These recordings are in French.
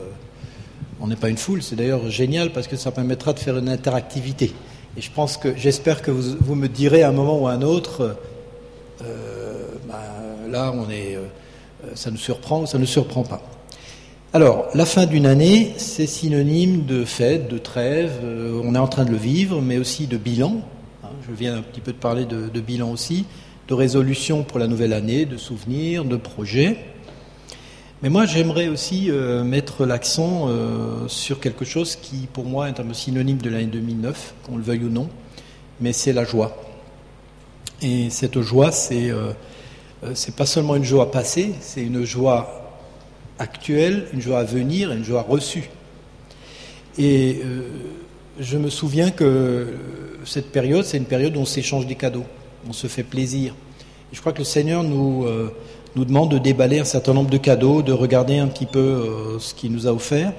euh, on n'est pas une foule. C'est d'ailleurs génial parce que ça permettra de faire une interactivité. Et je pense que j'espère que vous, me direz à un moment ou à un autre, euh, bah, là, on est, ça nous surprend ou ça ne surprend pas. Alors, la fin d'une année, c'est synonyme de fête, de trêve. on est en train de le vivre, mais aussi de bilan. Hein, je viens un petit peu de parler de bilan aussi, de résolution pour la nouvelle année, de souvenirs, de projets. Mais moi, j'aimerais aussi euh, mettre l'accent euh, sur quelque chose qui, pour moi, est un peu synonyme de l'année 2009, qu'on le veuille ou non, mais c'est la joie. Et cette joie, c'est euh, c'est pas seulement une joie passée, c'est une joie actuelle, une joie à venir, une joie reçue. Et je me souviens que cette période, c'est une période où on s'échange des cadeaux, on se fait plaisir. Et je crois que le Seigneur nous nous demande de déballer un certain nombre de cadeaux, de regarder un petit peu euh, ce qu'il nous a offert.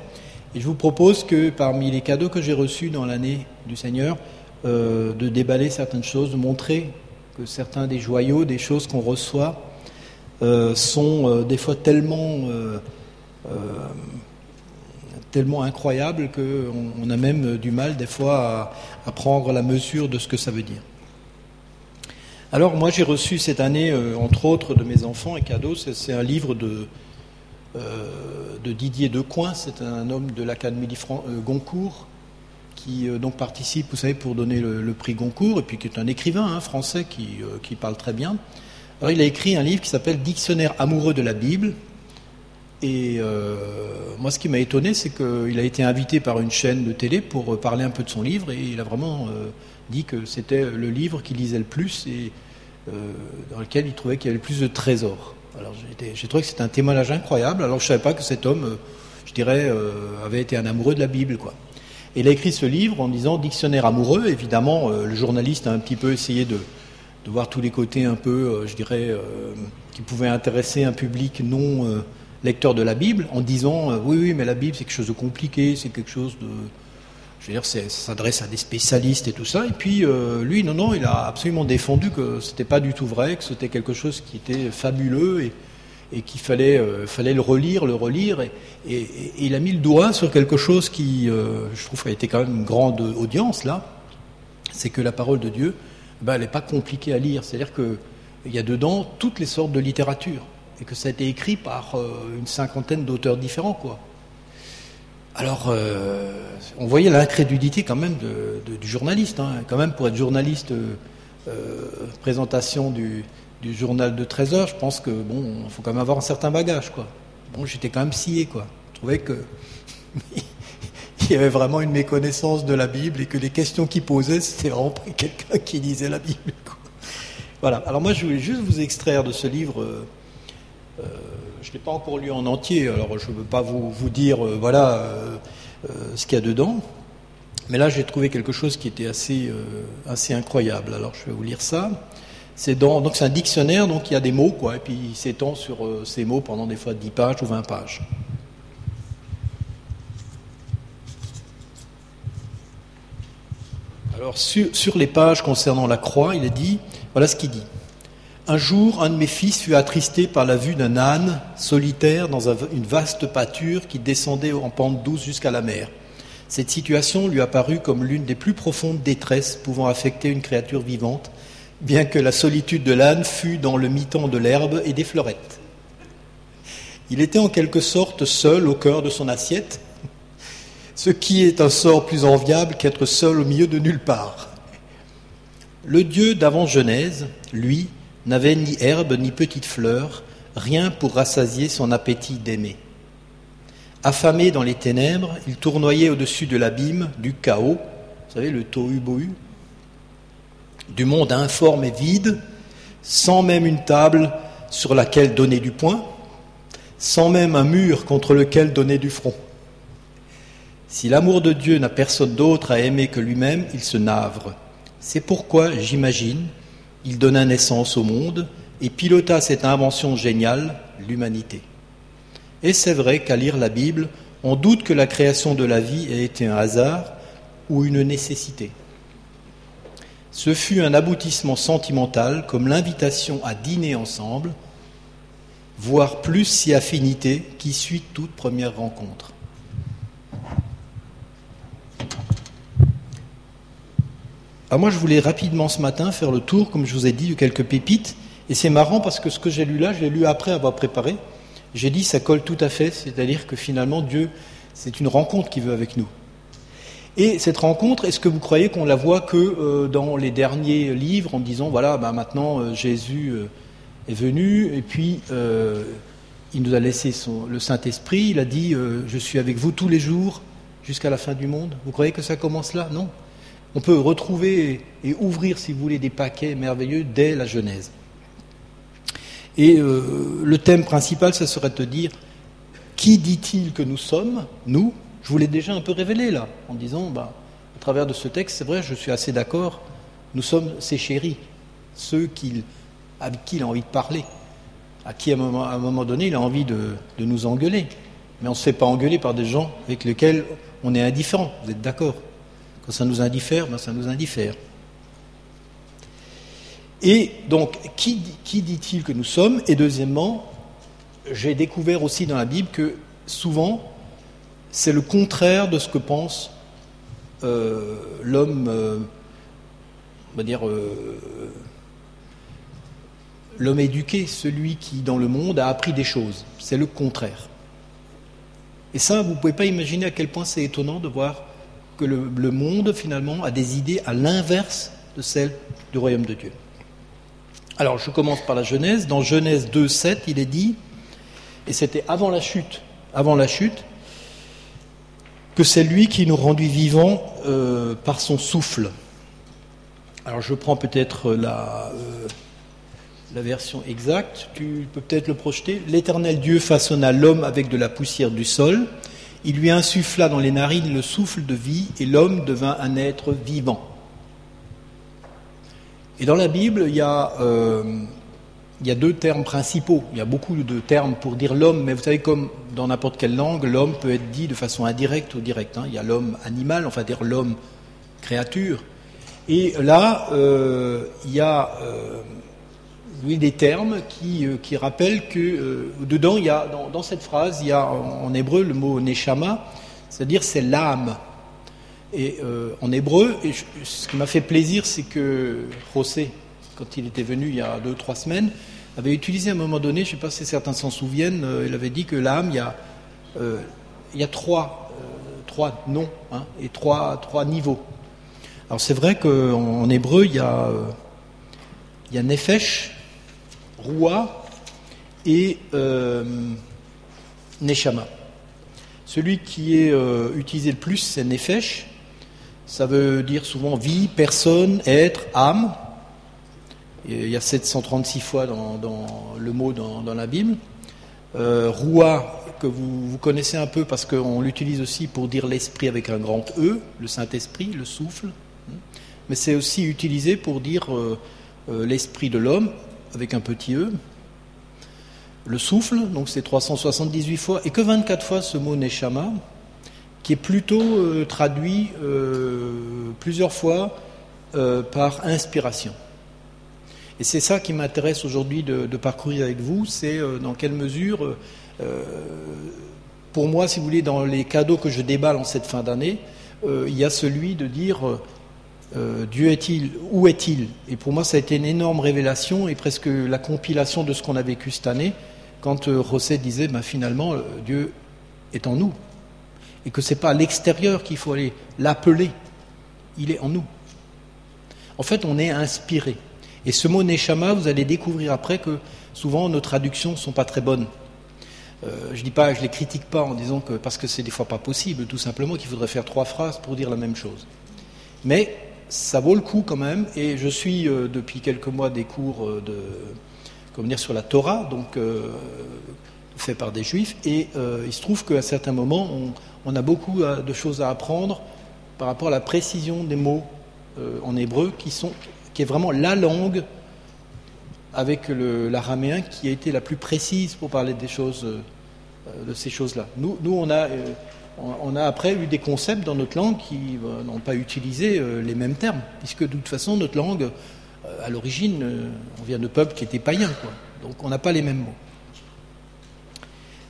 Et je vous propose que parmi les cadeaux que j'ai reçus dans l'année du Seigneur, euh, de déballer certaines choses, de montrer que certains des joyaux, des choses qu'on reçoit, euh, sont des fois tellement, tellement incroyables qu'on a même du mal des fois à prendre la mesure de ce que ça veut dire. Alors moi j'ai reçu cette année, euh, entre autres de mes enfants, un cadeau, c'est un livre de, euh, de Didier Decoing, c'est un homme de l'Académie euh, Goncourt, qui donc participe, vous savez, pour donner le, prix Goncourt, et puis qui est un écrivain hein, français qui, qui, parle très bien. Alors il a écrit un livre qui s'appelle Dictionnaire amoureux de la Bible, et moi ce qui m'a étonné, c'est qu'il a été invité par une chaîne de télé pour parler un peu de son livre, et il a vraiment dit que c'était le livre qu'il lisait le plus et euh, dans lequel il trouvait qu'il y avait le plus de trésors. Alors j'ai trouvé que c'était un témoignage incroyable. Alors je ne savais pas que cet homme, euh, je dirais, euh, avait été un amoureux de la Bible, quoi. Et il a écrit ce livre en disant dictionnaire amoureux. Évidemment, le journaliste a un petit peu essayé de, de voir tous les côtés un peu, je dirais, qui pouvaient intéresser un public non lecteur de la Bible, en disant oui, oui, mais la Bible c'est quelque chose de compliqué, c'est quelque chose de je veux dire, ça s'adresse à des spécialistes et tout ça. Et puis, euh, lui, non, non, il a absolument défendu que c'était pas du tout vrai, que c'était quelque chose qui était fabuleux et, qu'il fallait, euh, fallait le relire, le relire. Et, il a mis le doigt sur quelque chose qui, euh, je trouve, a été quand même une grande audience là. C'est que la parole de Dieu, ben, elle n'est pas compliquée à lire. C'est-à-dire qu'il y a dedans toutes les sortes de littérature et que ça a été écrit par une cinquantaine d'auteurs différents, quoi. Alors, euh, on voyait l'incrédulité quand même du journaliste. Hein. Quand même, pour être journaliste, euh, euh, présentation du, journal de 13 heures, je pense que bon, faut quand même avoir un certain bagage, quoi. Bon, j'étais quand même scié, quoi. Je trouvais que il y avait vraiment une méconnaissance de la Bible et que les questions qu'il posait, c'était vraiment quelqu'un qui lisait la Bible. Voilà. Alors moi, je voulais juste vous extraire de ce livre. Je ne l'ai pas encore lu en entier, alors je ne veux pas vous, vous dire euh, voilà euh, euh, ce qu'il y a dedans. Mais là, j'ai trouvé quelque chose qui était assez, assez incroyable. Alors, je vais vous lire ça. C'est donc c'est un dictionnaire, donc il y a des mots, quoi, et puis il s'étend sur ces mots pendant des fois 10 pages ou 20 pages. Alors, sur, sur les pages concernant la croix, il est dit, voilà ce qu'il dit. Un jour, un de mes fils fut attristé par la vue d'un âne solitaire dans une vaste pâture qui descendait en pente douce jusqu'à la mer. Cette situation lui apparut comme l'une des plus profondes détresses pouvant affecter une créature vivante, bien que la solitude de l'âne fût dans le mi-temps de l'herbe et des fleurettes. Il était en quelque sorte seul au cœur de son assiette, ce qui est un sort plus enviable qu'être seul au milieu de nulle part. Le Dieu d'avant Genèse, lui, n'avait ni herbe ni petite fleur, rien pour rassasier son appétit d'aimer. Affamé dans les ténèbres, il tournoyait au-dessus de l'abîme, du chaos, vous savez, le tohu-bohu, du monde informe et vide, sans même une table sur laquelle donner du poing, sans même un mur contre lequel donner du front. Si l'amour de Dieu n'a personne d'autre à aimer que lui-même, il se navre. C'est pourquoi, j'imagine, il donna naissance au monde et pilota cette invention géniale, l'humanité. Et c'est vrai qu'à lire la Bible, on doute que la création de la vie ait été un hasard ou une nécessité. Ce fut un aboutissement sentimental comme l'invitation à dîner ensemble, voire plus si affinité qui suit toute première rencontre. Alors moi, je voulais rapidement ce matin faire le tour, comme je vous ai dit, de quelques pépites. Et c'est marrant parce que ce que j'ai lu là, je l'ai lu après avoir préparé. J'ai dit, ça colle tout à fait, c'est-à-dire que finalement, Dieu, c'est une rencontre qu'il veut avec nous. Et cette rencontre, est-ce que vous croyez qu'on la voit que euh, dans les derniers livres en disant, voilà, bah, maintenant euh, Jésus euh, est venu et puis il nous a laissé le Saint-Esprit, il a dit, je suis avec vous tous les jours jusqu'à la fin du monde? Vous croyez que ça commence là? Non. On peut retrouver et ouvrir, si vous voulez, des paquets merveilleux dès la Genèse. Et le thème principal, ça serait de dire, qui dit-il que nous sommes, nous, je vous l'ai déjà un peu révélé là, en disant, bah, à travers de ce texte, c'est vrai, je suis assez d'accord, nous sommes ses chéris, ceux avec qui il a envie de parler, à qui à un moment, donné il a envie de, nous engueuler. Mais on ne se fait pas engueuler par des gens avec lesquels on est indifférent, vous êtes d'accord? Quand ça nous indiffère, ben ça nous indiffère. Et donc, qui, dit-il que nous sommes? Et deuxièmement, j'ai découvert aussi dans la Bible que souvent, c'est le contraire de ce que pense euh, l'homme, euh, on va dire, euh, l'homme éduqué, celui qui, dans le monde, a appris des choses. C'est le contraire. Et ça, vous ne pouvez pas imaginer à quel point c'est étonnant de voir que le, monde, finalement, a des idées à l'inverse de celles du royaume de Dieu. Alors, je commence par la Genèse. Dans Genèse 2, 7, il est dit, et c'était avant la chute, avant la chute, que c'est lui qui nous rendit vivants euh, par son souffle. Alors je prends peut-être la, euh, la version exacte, tu peux peut-être le projeter. L'Éternel Dieu façonna l'homme avec de la poussière du sol, il lui insuffla dans les narines le souffle de vie, et l'homme devint un être vivant. Et dans la Bible, il y a euh, il y a deux termes principaux. Il y a beaucoup de termes pour dire l'homme, mais vous savez, comme dans n'importe quelle langue, l'homme peut être dit de façon indirecte ou directe. Hein. Il y a l'homme animal, enfin dire l'homme créature. Et là, euh, il y a euh, des termes qui, euh, qui rappellent que euh, dedans, il y a, dans, cette phrase, il y a en, hébreu le mot neshama, c'est-à-dire c'est l'âme. Et en hébreu, et ce qui m'a fait plaisir, c'est que José, quand il était venu il y a deux, trois semaines, avait utilisé à un moment donné, je ne sais pas si certains s'en souviennent, euh, il avait dit que l'âme, il y a, euh, il y a trois, euh, trois noms hein, et trois, trois niveaux. Alors c'est vrai qu'en hébreu, il y a, il y a Nefesh, Roua et Neshama. Celui qui est utilisé le plus, c'est Nefesh. Ça veut dire souvent vie, personne, être, âme. Il y a 736 fois dans, le mot dans, la Bible. Euh, Roua, que vous, connaissez un peu parce qu'on l'utilise aussi pour dire l'esprit avec un grand E, le Saint-Esprit, le souffle. Mais c'est aussi utilisé pour dire euh, euh, l'esprit de l'homme avec un petit E. Le souffle, donc c'est 378 fois, et que 24 fois ce mot Neshama, qui est plutôt euh, traduit plusieurs fois par inspiration. Et c'est ça qui m'intéresse aujourd'hui de, parcourir avec vous, c'est euh, dans quelle mesure, euh, euh, pour moi, si vous voulez, dans les cadeaux que je déballe en cette fin d'année, il y a celui de dire Dieu est-il Où est-il? Et pour moi, ça a été une énorme révélation et presque la compilation de ce qu'on a vécu cette année, quand Rosset disait ben, finalement, Dieu est en nous. Et que ce n'est pas à l'extérieur qu'il faut aller l'appeler, il est en nous. En fait, on est inspiré. Et ce mot Neshama, vous allez découvrir après que souvent nos traductions ne sont pas très bonnes. Euh, je dis pas, je les critique pas en disant que parce que c'est des fois pas possible, tout simplement qu'il faudrait faire trois phrases pour dire la même chose. Mais ça vaut le coup quand même. Et je suis euh, depuis quelques mois des cours euh, comment dire, sur la Torah, donc fait par des juifs. Et il se trouve qu'à certains moments, on, on, a beaucoup de choses à apprendre par rapport à la précision des mots en hébreu qui sont qui est vraiment la langue avec l'araméen qui a été la plus précise pour parler des choses, euh, de ces choses-là. Nous, nous on, a, euh, on a après eu des concepts dans notre langue qui euh, n'ont pas utilisé les mêmes termes, puisque de toute façon, notre langue, à l'origine, on vient de peuples qui étaient païens, donc on n'a pas les mêmes mots.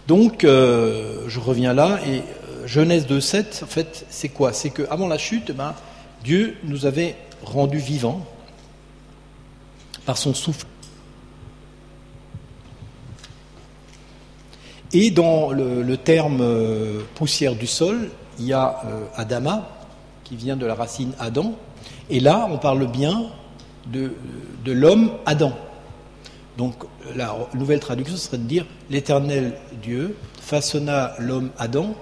Donc, je reviens là, et Genèse 2.7, en fait, c'est quoi? C'est qu'avant la chute, ben, Dieu nous avait rendu vivant par son souffle. Et dans le, terme euh, poussière du sol, il y a euh, Adama, qui vient de la racine Adam, et là on parle bien de, de l'homme Adam. Donc la nouvelle traduction serait de dire l'Éternel Dieu façonna l'homme Adam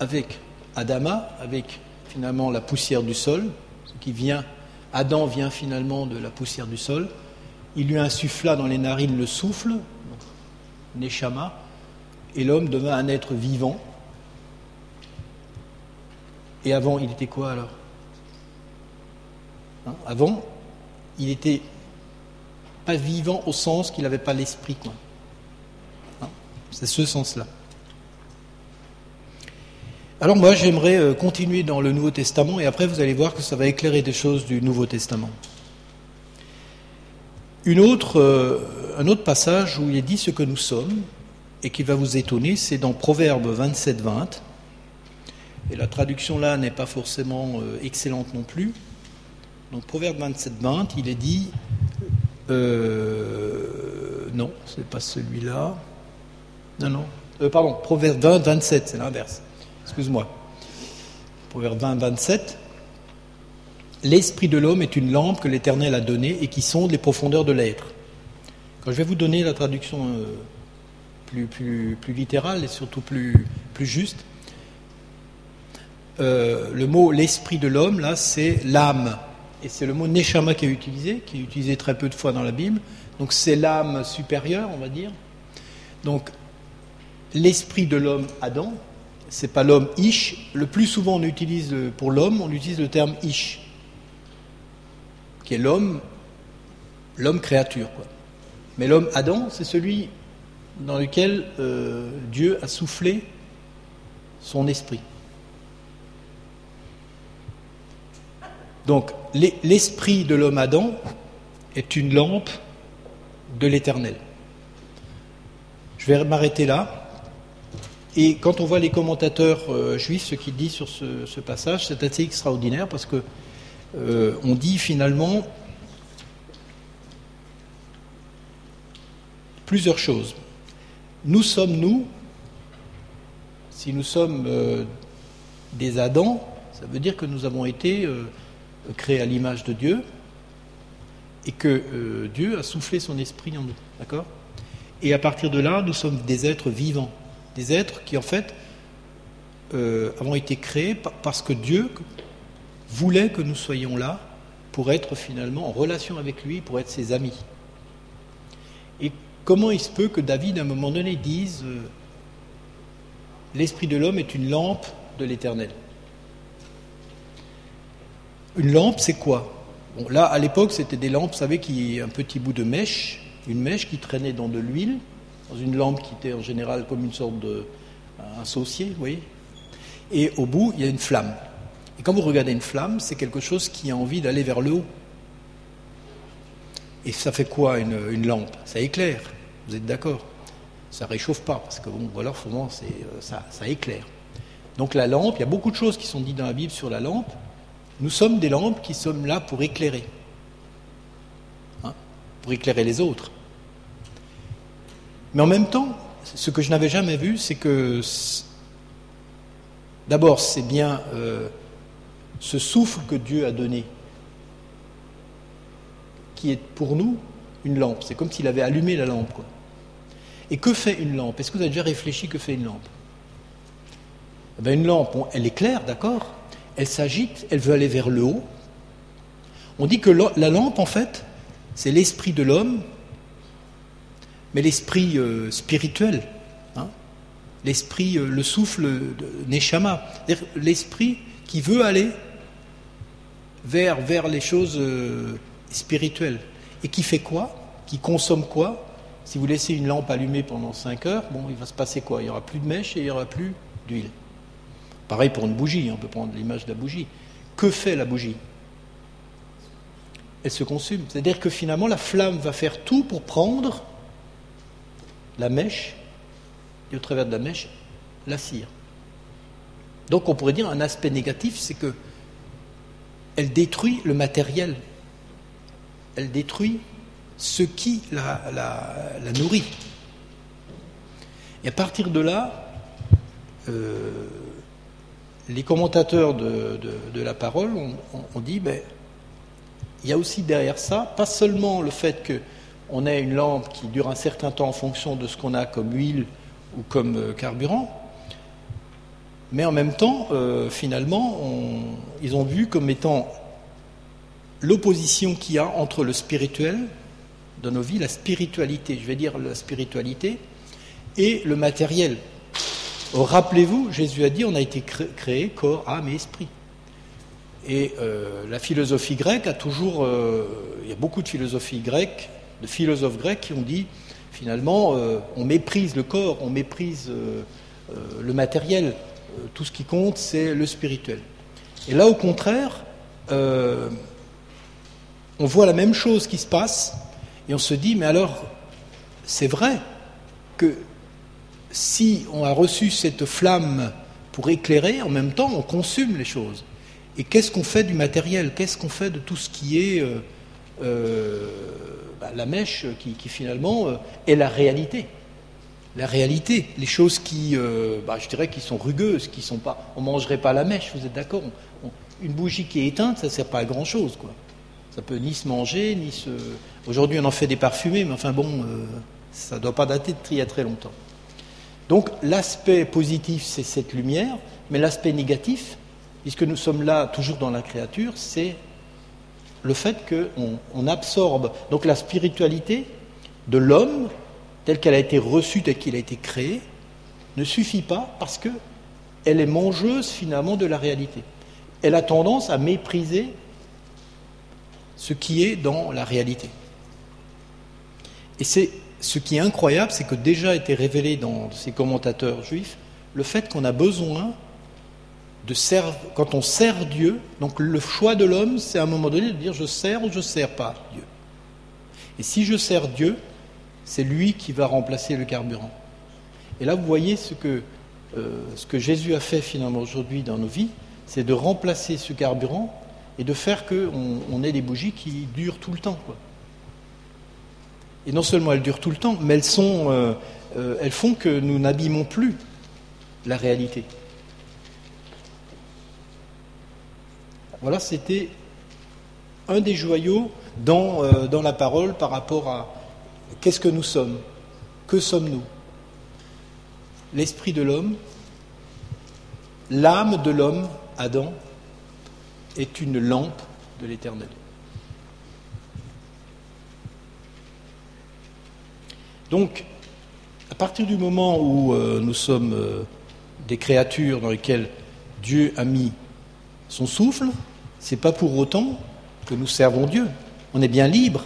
avec Adama, avec finalement la poussière du sol, ce qui vient, Adam vient finalement de la poussière du sol. Il lui insuffla dans les narines le souffle, Neshama, et l'homme devint un être vivant. Et avant, il était quoi alors? Hein? Avant, il était pas vivant au sens qu'il n'avait pas l'esprit. Quoi. Hein? C'est ce sens-là. Alors moi, j'aimerais euh, continuer dans le Nouveau Testament et après, vous allez voir que ça va éclairer des choses du Nouveau Testament. Une autre, euh, un autre passage où il est dit ce que nous sommes et qui va vous étonner, c'est dans Proverbe 27-20. Et la traduction là n'est pas forcément euh, excellente non plus. Donc Proverbe 27-20, il est dit euh, non, ce n'est pas celui-là. Non, non. Euh, pardon, Proverbe 20, 27, c'est l'inverse. Excuse-moi. Proverbe 20, 27. L'esprit de l'homme est une lampe que l'Éternel a donnée et qui sonde les profondeurs de l'être. Quand je vais vous donner la traduction euh, plus, plus, littérale et surtout plus, plus juste, le mot l'esprit de l'homme, là, c'est l'âme et c'est le mot neshama qui est utilisé, qui est utilisé très peu de fois dans la Bible. Donc c'est l'âme supérieure, on va dire. Donc l'esprit de l'homme Adam, c'est pas l'homme Ish. Le plus souvent on utilise pour l'homme, on utilise le terme Ish, qui est l'homme, l'homme créature. Mais l'homme Adam, c'est celui dans lequel euh, Dieu a soufflé son esprit. Donc l'esprit de l'homme Adam est une lampe de l'éternel. Je vais m'arrêter là. Et quand on voit les commentateurs euh, juifs, ce qu'ils disent sur ce, passage, c'est assez extraordinaire parce que euh, on dit finalement plusieurs choses. Nous sommes nous, si nous sommes euh, des Adams, ça veut dire que nous avons été créé à l'image de Dieu et que euh, Dieu a soufflé son esprit en nous. D'accord? Et à partir de là, nous sommes des êtres vivants, des êtres qui en fait euh, avons été créés parce que Dieu voulait que nous soyons là pour être finalement en relation avec lui, pour être ses amis. Comment il se peut que David, à un moment donné, dise euh, L'esprit de l'homme est une lampe de l'éternel? Une lampe, c'est quoi? Là, à l'époque, c'était des lampes, vous savez, qui un petit bout de mèche, une mèche qui traînait dans de l'huile, dans une lampe qui était en général comme une sorte de un saucier, vous voyez? Et au bout, il y a une flamme. Et quand vous regardez une flamme, c'est quelque chose qui a envie d'aller vers le haut. Et ça fait quoi une, lampe? Ça éclaire. Vous êtes d'accord? Ça réchauffe pas, parce que bon, voilà, c'est, euh, ça, ça éclaire. Donc la lampe, il y a beaucoup de choses qui sont dites dans la Bible sur la lampe. Nous sommes des lampes qui sommes là pour éclairer, hein, pour éclairer les autres. Mais en même temps, ce que je n'avais jamais vu, c'est que d'abord, c'est bien euh, ce souffle que Dieu a donné, qui est pour nous une lampe. C'est comme s'il avait allumé la lampe. Et que fait une lampe? Est-ce que vous avez déjà réfléchi que fait une lampe? Eh Une lampe, elle éclaire, d'accord? Elle s'agite, elle veut aller vers le haut. On dit que la lampe, en fait, c'est l'esprit de l'homme, mais l'esprit euh, spirituel, hein? l'esprit, euh, le souffle de Neshama, l'esprit qui veut aller vers, vers les choses euh, spirituelles. Et qui fait quoi? Qui consomme quoi? Si vous laissez une lampe allumée pendant 5 heures, bon, il va se passer quoi? Il n'y aura plus de mèche et il n'y aura plus d'huile. Pareil pour une bougie, on peut prendre l'image de la bougie. Que fait la bougie? Elle se consume. C'est-à-dire que finalement, la flamme va faire tout pour prendre la mèche, et au travers de la mèche, la cire. Donc on pourrait dire un aspect négatif, c'est que elle détruit le matériel. Elle détruit ce qui la, nourrit. Et à partir de là, euh, les commentateurs de, la parole ont, dit, ben, il y a aussi derrière ça, pas seulement le fait qu'on ait une lampe qui dure un certain temps en fonction de ce qu'on a comme huile ou comme euh, carburant, mais en même temps, euh, finalement, ils ont vu comme étant l'opposition qu'il y a entre le spirituel dans nos vies, la spiritualité, je vais dire la spiritualité, et le matériel. Rappelez-vous, Jésus a dit on a été créé corps, âme et esprit. Et euh, la philosophie grecque a toujours. Euh, il y a beaucoup de philosophies grecques, de philosophes grecs qui ont dit finalement, on méprise le corps, on méprise le matériel, euh, tout ce qui compte, c'est le spirituel. Et là, au contraire, euh, on voit la même chose qui se passe, et on se dit, mais alors, c'est vrai que si on a reçu cette flamme pour éclairer, en même temps, on consume les choses. Et qu'est-ce qu'on fait du matériel? Qu'est-ce qu'on fait de tout ce qui est euh, bah, la mèche qui finalement est la réalité? La réalité, les choses qui, euh, bah, je dirais, qui sont rugueuses, qui sont pas, on mangerait pas la mèche, vous êtes d'accord? Une bougie qui est éteinte, ça sert pas à grand chose, quoi. Ça peut ni se manger, ni se. Aujourd'hui, on en fait des parfumés, mais enfin bon, euh, ça ne doit pas dater de y a très longtemps. Donc, l'aspect positif, c'est cette lumière, mais l'aspect négatif, puisque nous sommes là toujours dans la créature, c'est le fait qu'on on absorbe donc la spiritualité de l'homme telle qu'elle a été reçue, telle qu'il a été créé, ne suffit pas parce qu'elle est mangeuse finalement de la réalité. Elle a tendance à mépriser ce qui est dans la réalité. Et c'est ce qui est incroyable, c'est que déjà été révélé dans ces commentateurs juifs le fait qu'on a besoin de servir, quand on sert Dieu, donc le choix de l'homme, c'est à un moment donné de dire je sers ou je ne sers pas Dieu. Et si je sers Dieu, c'est lui qui va remplacer le carburant. Et là, vous voyez ce que, euh, ce que Jésus a fait finalement aujourd'hui dans nos vies, c'est de remplacer ce carburant et de faire qu'on on ait des bougies qui durent tout le temps. Et non seulement elles durent tout le temps, mais elles, sont, euh, euh, elles font que nous n'abîmons plus la réalité. Voilà, c'était un des joyaux dans, dans la parole par rapport à, Qu'est-ce que nous sommes Que sommes-nous L'esprit de l'homme, l'âme de l'homme, Adam, est une lampe de l'éternel. Donc, à partir du moment où euh, nous sommes euh, des créatures dans lesquelles Dieu a mis son souffle, c'est pas pour autant que nous servons Dieu. On est bien libre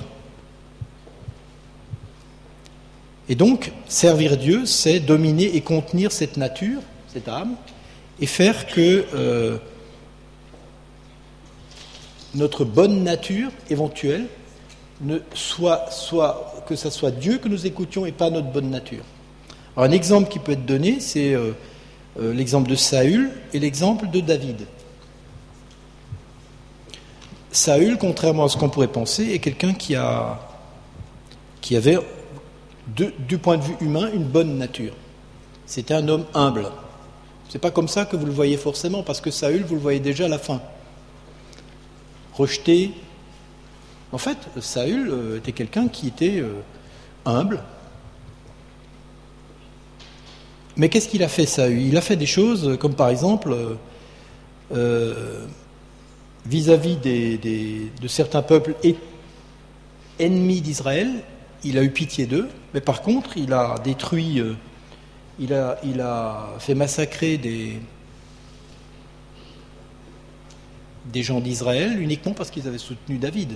Et donc, servir Dieu, c'est dominer et contenir cette nature, cette âme, et faire que euh, notre bonne nature éventuelle soit, soit, que ce soit Dieu que nous écoutions et pas notre bonne nature. Un exemple qui peut être donné, c'est euh, euh, l'exemple de Saül et l'exemple de David. Saül, contrairement à ce qu'on pourrait penser, est quelqu'un qui, a, qui avait du point de vue humain, une bonne nature. C'était un homme humble. C'est pas comme ça que vous le voyez forcément, parce que Saül, vous le voyez déjà à la fin. Rejeté. En fait, Saül euh, était quelqu'un qui était euh, humble. Mais qu'est-ce qu'il a fait, Saül? Il a fait des choses comme par exemple, euh, vis-à-vis de certains peuples ennemis d'Israël, il a eu pitié d'eux, mais par contre, il a détruit, euh, il a fait massacrer des, des gens d'Israël uniquement parce qu'ils avaient soutenu David.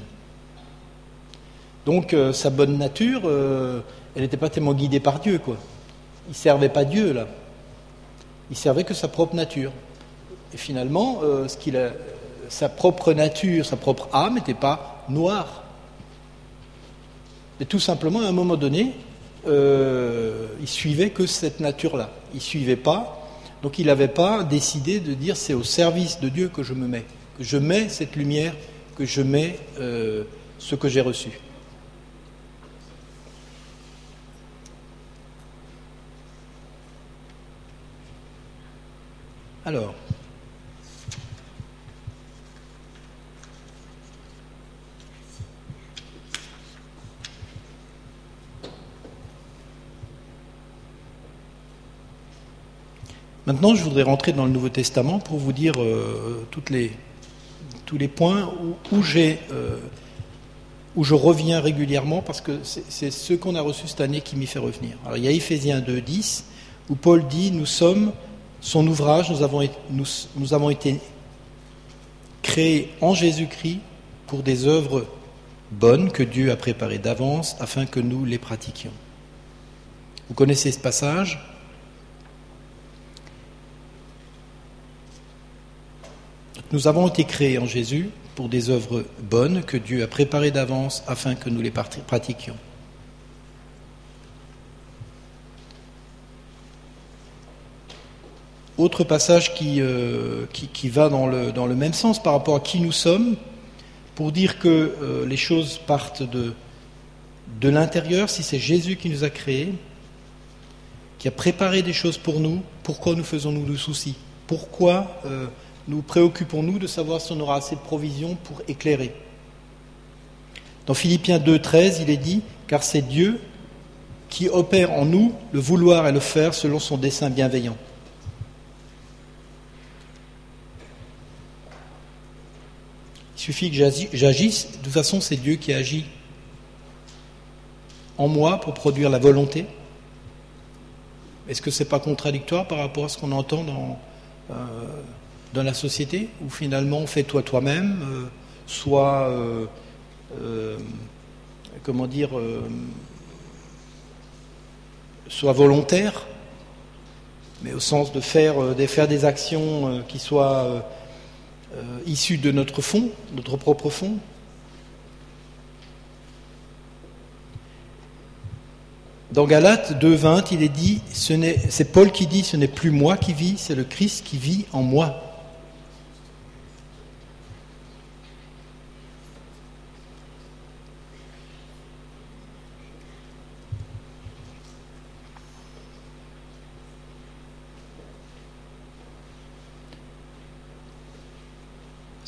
Donc euh, sa bonne nature, euh, elle n'était pas tellement guidée par Dieu, quoi. Il servait pas Dieu là. Il servait que sa propre nature. Et finalement, a, sa propre nature, sa propre âme n'était pas noire. Et tout simplement, à un moment donné, euh, il suivait que cette nature-là. Il suivait pas, donc il n'avait pas décidé de dire c'est au service de Dieu que je me mets, je mets cette lumière, que je mets euh, ce que j'ai reçu. Alors, Maintenant, je voudrais rentrer dans le Nouveau Testament pour vous dire euh, toutes les, tous les points euh, où je reviens régulièrement parce que c'est ce qu'on a reçu cette année qui m'y fait revenir. Alors, il y a Éphésiens 2, 10, où Paul dit Nous sommes son ouvrage, nous avons, nous, nous avons été créés en Jésus-Christ pour des œuvres bonnes que Dieu a préparées d'avance afin que nous les pratiquions. Vous connaissez ce passage? Nous avons été créés en Jésus pour des œuvres bonnes que Dieu a préparées d'avance afin que nous les pratiquions. Autre passage qui, euh, va dans le, même sens par rapport à qui nous sommes, pour dire que euh, les choses partent de, de l'intérieur, si c'est Jésus qui nous a créés, qui a préparé des choses pour nous, pourquoi nous faisons-nous le souci Pourquoi euh, nous préoccupons-nous de savoir si on aura assez de provisions pour éclairer. Dans Philippiens 2, 13, il est dit Car c'est Dieu qui opère en nous le vouloir et le faire selon son dessein bienveillant. Il suffit que j'agisse, de toute façon c'est Dieu qui agit en moi pour produire la volonté. Est-ce que ce n'est pas contradictoire par rapport à ce qu'on entend dans euh, dans la société où finalement fais-toi toi-même, euh, soit euh, euh, comment dire, soit volontaire, mais au sens de faire, de faire des actions qui soient issues de notre fond, notre propre fond. Dans Galates 2.20, il est dit, c'est Paul qui dit, ce n'est plus moi qui vis, c'est le Christ qui vit en moi.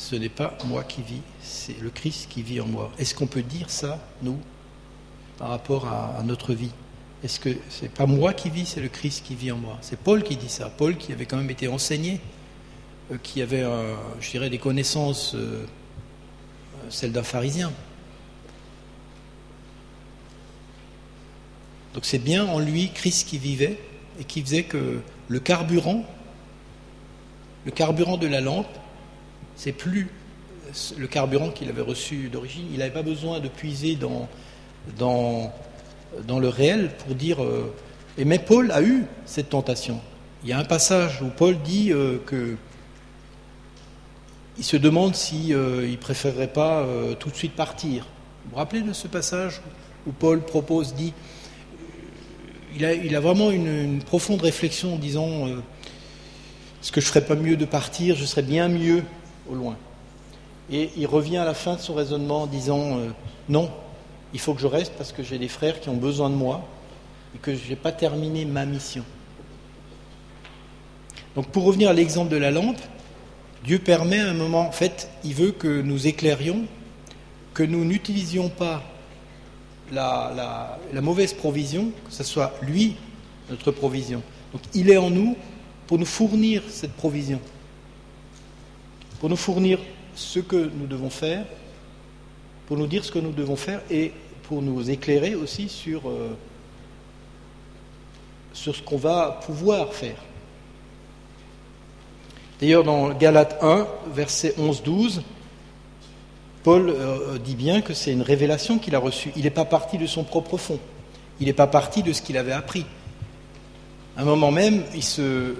Ce n'est pas moi qui vis, c'est le Christ qui vit en moi. Est-ce qu'on peut dire ça, nous, par rapport à, notre vie? Est-ce que c'est pas moi qui vis, c'est le Christ qui vit en moi? C'est Paul qui dit ça. Paul qui avait quand même été enseigné, euh, qui avait, je dirais, des connaissances, euh, celles d'un pharisien. Donc c'est bien en lui Christ qui vivait et qui faisait que le carburant, le carburant de la lampe, c'est plus le carburant qu'il avait reçu d'origine. Il n'avait pas besoin de puiser dans, dans, dans le réel pour dire. Euh, et mais Paul a eu cette tentation. Il y a un passage où Paul dit euh, que il se demande si euh, préférerait pas tout de suite partir. Vous vous rappelez de ce passage où Paul propose, dit, il a, il a vraiment une, une, profonde réflexion en disant, est-ce que je ferais pas mieux de partir Je serais bien mieux au loin. Et il revient à la fin de son raisonnement en disant euh, non, il faut que je reste parce que j'ai des frères qui ont besoin de moi et que je n'ai pas terminé ma mission. Donc pour revenir à l'exemple de la lampe, Dieu permet à un moment, en fait, il veut que nous éclairions, que nous n'utilisions pas la, la, mauvaise provision, que ce soit lui notre provision. Donc il est en nous pour nous fournir cette provision pour nous fournir ce que nous devons faire, pour nous dire ce que nous devons faire et pour nous éclairer aussi sur, euh, sur ce qu'on va pouvoir faire. D'ailleurs, dans Galates 1, verset 11-12, Paul euh, dit bien que c'est une révélation qu'il a reçue. Il n'est pas parti de son propre fond. Il n'est pas parti de ce qu'il avait appris. À un moment même, il se, euh,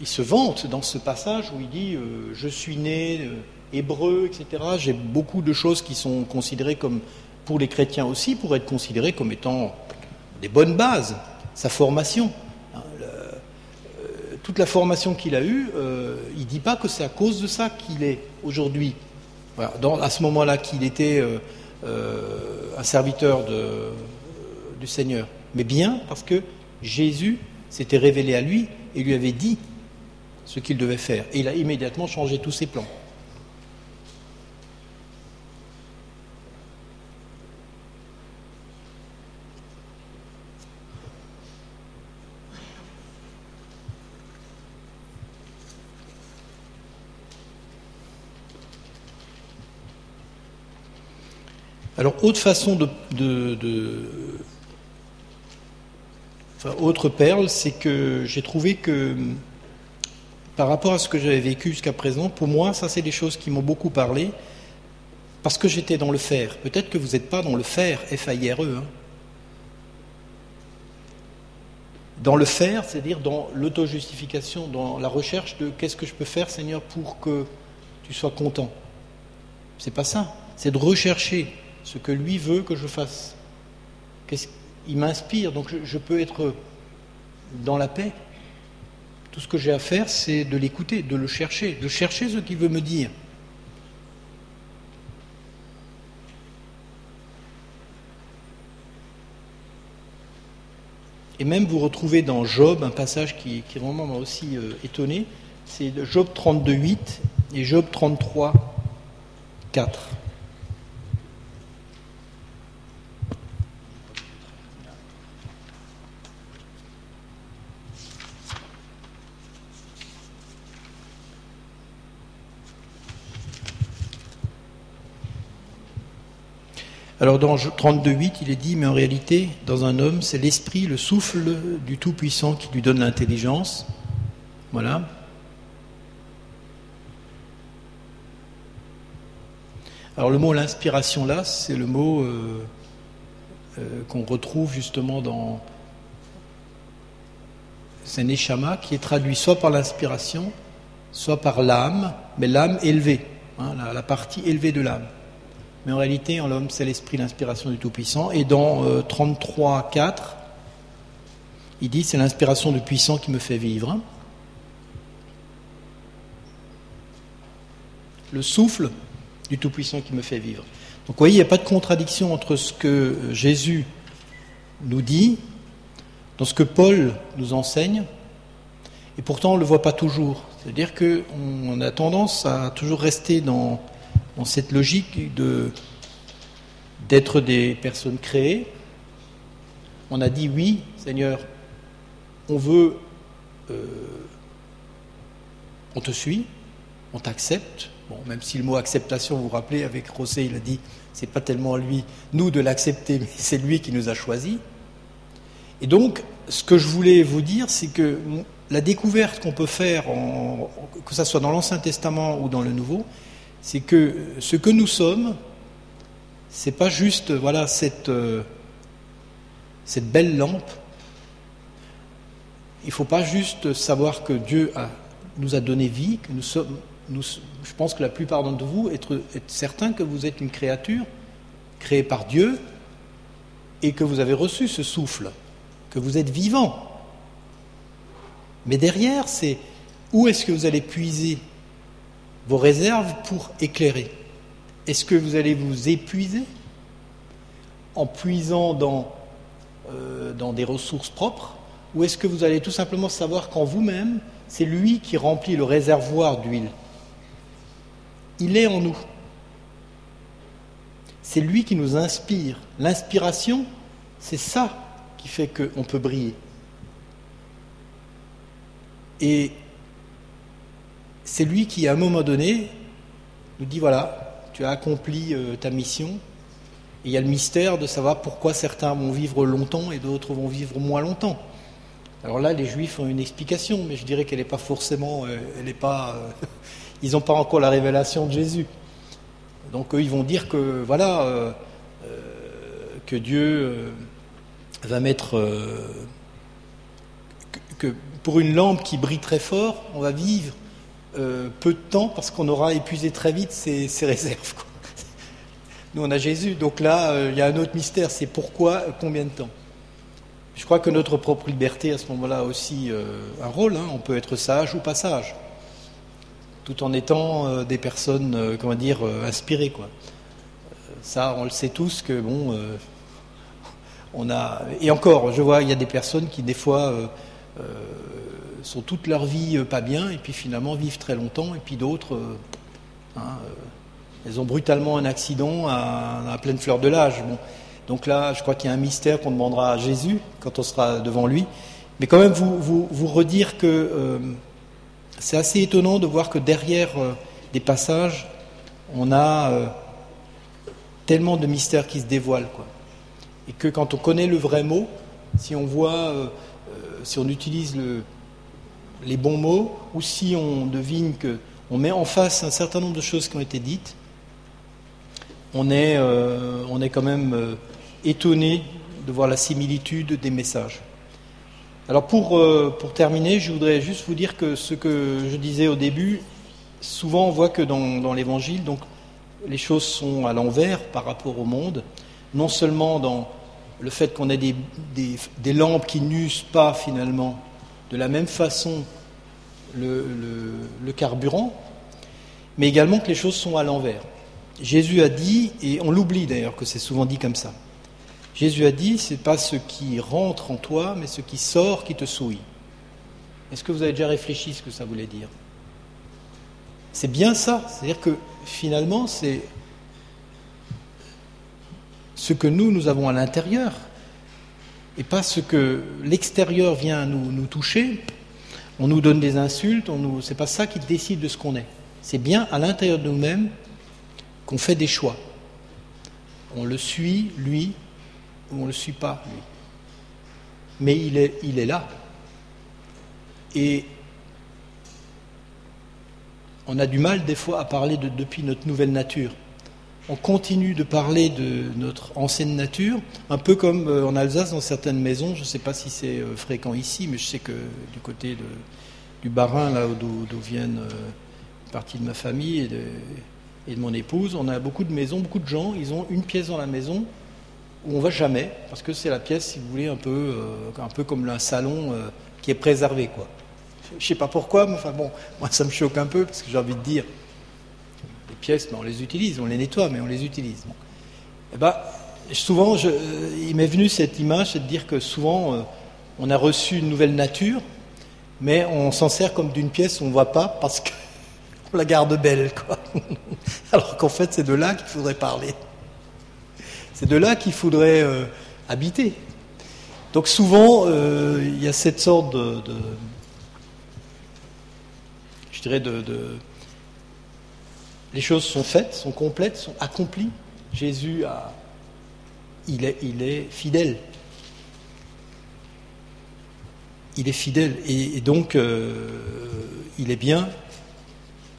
il se vante dans ce passage où il dit euh, Je suis né euh, hébreu, etc. J'ai beaucoup de choses qui sont considérées comme, pour les chrétiens aussi, pour être considérées comme étant des bonnes bases, sa formation. Hein, toute la formation qu'il a eue, euh, il ne dit pas que c'est à cause de ça qu'il est aujourd'hui. à ce moment-là qu'il était euh, euh, un serviteur du Seigneur. Mais bien parce que Jésus s'était révélé à lui et lui avait dit ce qu'il devait faire. Et il a immédiatement changé tous ses plans. Alors, autre façon de, enfin, autre perle, c'est que j'ai trouvé que par rapport à ce que j'avais vécu jusqu'à présent, pour moi, ça c'est des choses qui m'ont beaucoup parlé, parce que j'étais dans le faire. Peut-être que vous n'êtes pas dans le faire, F-A-I-R-E. Hein. Dans le faire, c'est-à-dire dans l'auto-justification, dans la recherche de qu'est-ce que je peux faire, Seigneur, pour que tu sois content. C'est pas ça. C'est de rechercher ce que lui veut que je fasse. Il m'inspire, donc je, peux être dans la paix. Tout ce que j'ai à faire, c'est de l'écouter, de le chercher, de chercher ce qu'il veut me dire. Et même vous retrouvez dans Job un passage qui, vraiment m'a aussi euh, étonné, c'est Job 32.8 et Job 33.4. Alors dans 32.8, il est dit, mais en réalité, dans un homme, c'est l'esprit, le souffle du Tout-Puissant qui lui donne l'intelligence. Voilà. Alors le mot l'inspiration là, c'est le mot euh, euh, qu'on retrouve justement dans c'est qui est traduit soit par l'inspiration, soit par l'âme, mais l'âme élevée, hein, la partie élevée de l'âme mais en réalité, en l'homme, c'est l'esprit, l'inspiration du Tout-Puissant. Et dans 33, 4, il dit c'est l'inspiration du puissant qui me fait vivre. Le souffle du Tout-Puissant qui me fait vivre. Donc vous voyez, il n'y a pas de contradiction entre ce que Jésus nous dit, dans ce que Paul nous enseigne, et pourtant on ne le voit pas toujours. C'est-à-dire qu'on a tendance à toujours rester dans dans cette logique de, d'être des personnes créées. On a dit oui, Seigneur, on veut, euh, on te suit, on t'accepte. Bon, même si le mot acceptation, vous vous rappelez, avec Rosé, il a dit, c'est pas tellement lui, nous de l'accepter, mais c'est lui qui nous a choisis. Et donc, ce que je voulais vous dire, c'est que la découverte qu'on peut faire, que ce soit dans l'Ancien Testament ou dans le Nouveau, c'est que ce que nous sommes, c'est pas juste voilà cette, euh, belle lampe. Il ne faut pas juste savoir que Dieu nous a donné vie, que nous sommes. Je pense que la plupart d'entre vous être, être certains que vous êtes une créature créée par Dieu et que vous avez reçu ce souffle, que vous êtes vivant. Mais derrière, c'est où est-ce que vous allez puiser vos réserves pour éclairer. Est-ce que vous allez vous épuiser en puisant dans, euh, dans des ressources propres ou est-ce que vous allez tout simplement savoir qu'en vous-même, c'est lui qui remplit le réservoir d'huile? Il est en nous. C'est lui qui nous inspire. L'inspiration, c'est ça qui fait qu'on peut briller. Et c'est lui qui, à un moment donné, nous dit voilà, tu as accompli euh, ta mission. Il y a le mystère de savoir pourquoi certains vont vivre longtemps et d'autres vont vivre moins longtemps. Alors là, les Juifs ont une explication, mais je dirais qu'elle n'est pas forcément, euh, elle pas, euh, ils n'ont pas encore la révélation de Jésus. Donc eux, ils vont dire que voilà, que Dieu va mettre que pour une lampe qui brille très fort, on va vivre euh, peu de temps parce qu'on aura épuisé très vite ses, réserves. Nous, on a Jésus, donc là, euh, il y a un autre mystère, c'est pourquoi, combien de temps? Je crois que notre propre liberté à ce moment-là a aussi un rôle. Hein. On peut être sage ou pas sage, tout en étant des personnes, comment dire, inspirées. Quoi. Ça, on le sait tous que bon, on a et encore, je vois, il y a des personnes qui des fois sont toute leur vie pas bien et puis finalement vivent très longtemps et puis d'autres hein, elles ont brutalement un accident à, pleine fleur de l'âge. Bon. Donc là, je crois qu'il y a un mystère qu'on demandera à Jésus quand on sera devant lui. Mais quand même, vous, vous, redire que euh, c'est assez étonnant de voir que derrière euh, des passages, on a euh, tellement de mystères qui se dévoilent. Quoi. Et que quand on connaît le vrai mot, si on voit, si on utilise le, les bons mots, ou si on devine que on met en face un certain nombre de choses qui ont été dites, on est, euh, on est quand même euh, étonné de voir la similitude des messages. Alors pour, euh, pour terminer, je voudrais juste vous dire que ce que je disais au début, souvent on voit que dans, l'Évangile, donc les choses sont à l'envers par rapport au monde, non seulement dans le fait qu'on ait des, des, des, lampes qui n'usent pas finalement de la même façon le, carburant, mais également que les choses sont à l'envers. Jésus a dit, et on l'oublie d'ailleurs que c'est souvent dit comme ça, Jésus a dit, c'est pas ce qui rentre en toi, mais ce qui sort qui te souille. Est-ce que vous avez déjà réfléchi ce que ça voulait dire? C'est bien ça, c'est-à-dire que finalement, c'est ce que nous, nous avons à l'intérieur, et pas ce que l'extérieur vient nous, toucher. On nous donne des insultes, on nous... c'est pas ça qui décide de ce qu'on est. C'est bien à l'intérieur de nous-mêmes qu'on fait des choix. On le suit, lui, ou on ne le suit pas, lui. Mais il est, il est là. Et on a du mal des fois à parler de, depuis notre nouvelle nature. On continue de parler de notre ancienne nature, un peu comme euh, en Alsace dans certaines maisons. Je ne sais pas si c'est euh, fréquent ici, mais je sais que du côté du Barin, là d'où viennent euh, une partie de ma famille et de, mon épouse, on a beaucoup de maisons, beaucoup de gens, ils ont une pièce dans la maison où on va jamais, parce que c'est la pièce, si vous voulez, un peu, un peu comme un salon qui est préservé, quoi. Je sais pas pourquoi, mais enfin bon, moi ça me choque un peu, parce que j'ai envie de dire, pièces, on les utilise, on les nettoie, mais on les utilise. Et eh ben, souvent, je, il m'est venu cette image, c'est de dire que souvent, euh, on a reçu une nouvelle nature, mais on s'en sert comme d'une pièce on ne voit pas, parce que la garde belle, quoi. Alors qu'en fait, c'est de là qu'il faudrait parler. C'est de là qu'il faudrait euh, habiter. Donc souvent, euh, il y a cette sorte de, je dirais, de, les choses sont faites, sont complètes, sont accomplies. Jésus a, il est, fidèle. Il est fidèle et, donc euh, il est bien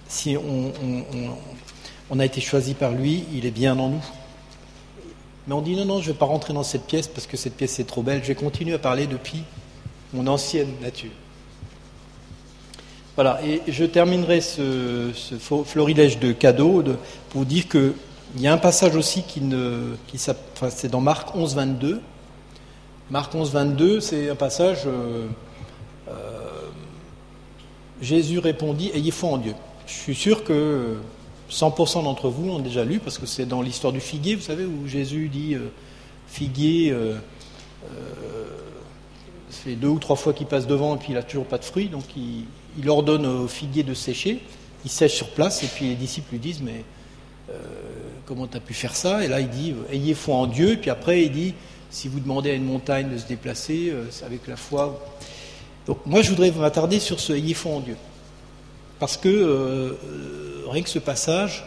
si on, a été choisi par lui, il est bien en nous. Mais on dit non, non, je ne vais pas rentrer dans cette pièce parce que cette pièce est trop belle. Je vais continuer à parler depuis mon ancienne nature. Voilà, et je terminerai ce, florilège de cadeaux pour dire qu'il y a un passage aussi qui ne. Qui, enfin, c'est dans Marc 11, 22. Marc 11, 22, c'est un passage. Euh, euh, Jésus répondit Ayez foi en Dieu. Je suis sûr que 100% d'entre vous l'ont déjà lu, parce que c'est dans l'histoire du figuier, vous savez, où Jésus dit euh, figuier, c'est deux ou trois fois qu'il passe devant et puis il n'a toujours pas de fruits, donc il, ordonne au figuier de sécher, il sèche sur place, et puis les disciples lui disent, mais comment tu as pu faire ça? Et là il dit, ayez foi en Dieu, et puis après il dit, si vous demandez à une montagne de se déplacer, c'est avec la foi. Donc moi je voudrais m'attarder sur ce ayez foi en Dieu. Parce que euh, rien que ce passage,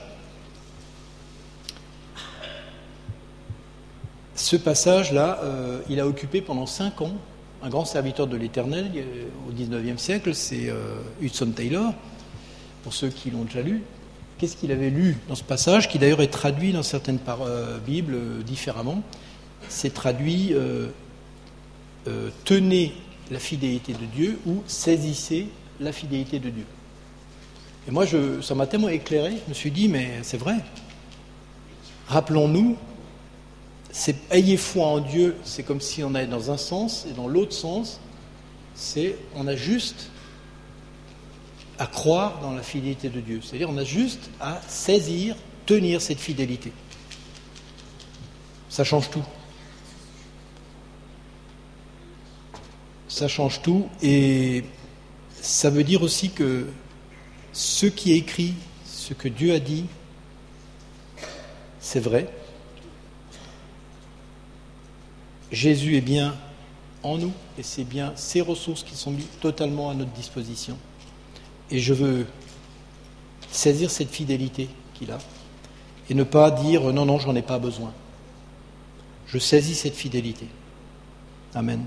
ce passage-là, euh, il a occupé pendant cinq ans un grand serviteur de l'Éternel au XIXe siècle, c'est euh, Hudson Taylor, pour ceux qui l'ont déjà lu. Qu'est-ce qu'il avait lu dans ce passage, qui d'ailleurs est traduit dans certaines Bibles différemment? C'est traduit Tenez la fidélité de Dieu ou saisissez la fidélité de Dieu. Et moi, ça m'a tellement éclairé, je me suis dit, mais c'est vrai. Rappelons-nous ayez foi en Dieu, c'est comme si on allait dans un sens, et dans l'autre sens, c'est on a juste à croire dans la fidélité de Dieu. C'est-à-dire on a juste à saisir, tenir cette fidélité. Ça change tout. Ça change tout et ça veut dire aussi que ce qui est écrit, ce que Dieu a dit, c'est vrai. Jésus est bien en nous et c'est bien ces ressources qui sont mises totalement à notre disposition. Et je veux saisir cette fidélité qu'il a et ne pas dire non, non, j'en ai pas besoin. Je saisis cette fidélité. Amen.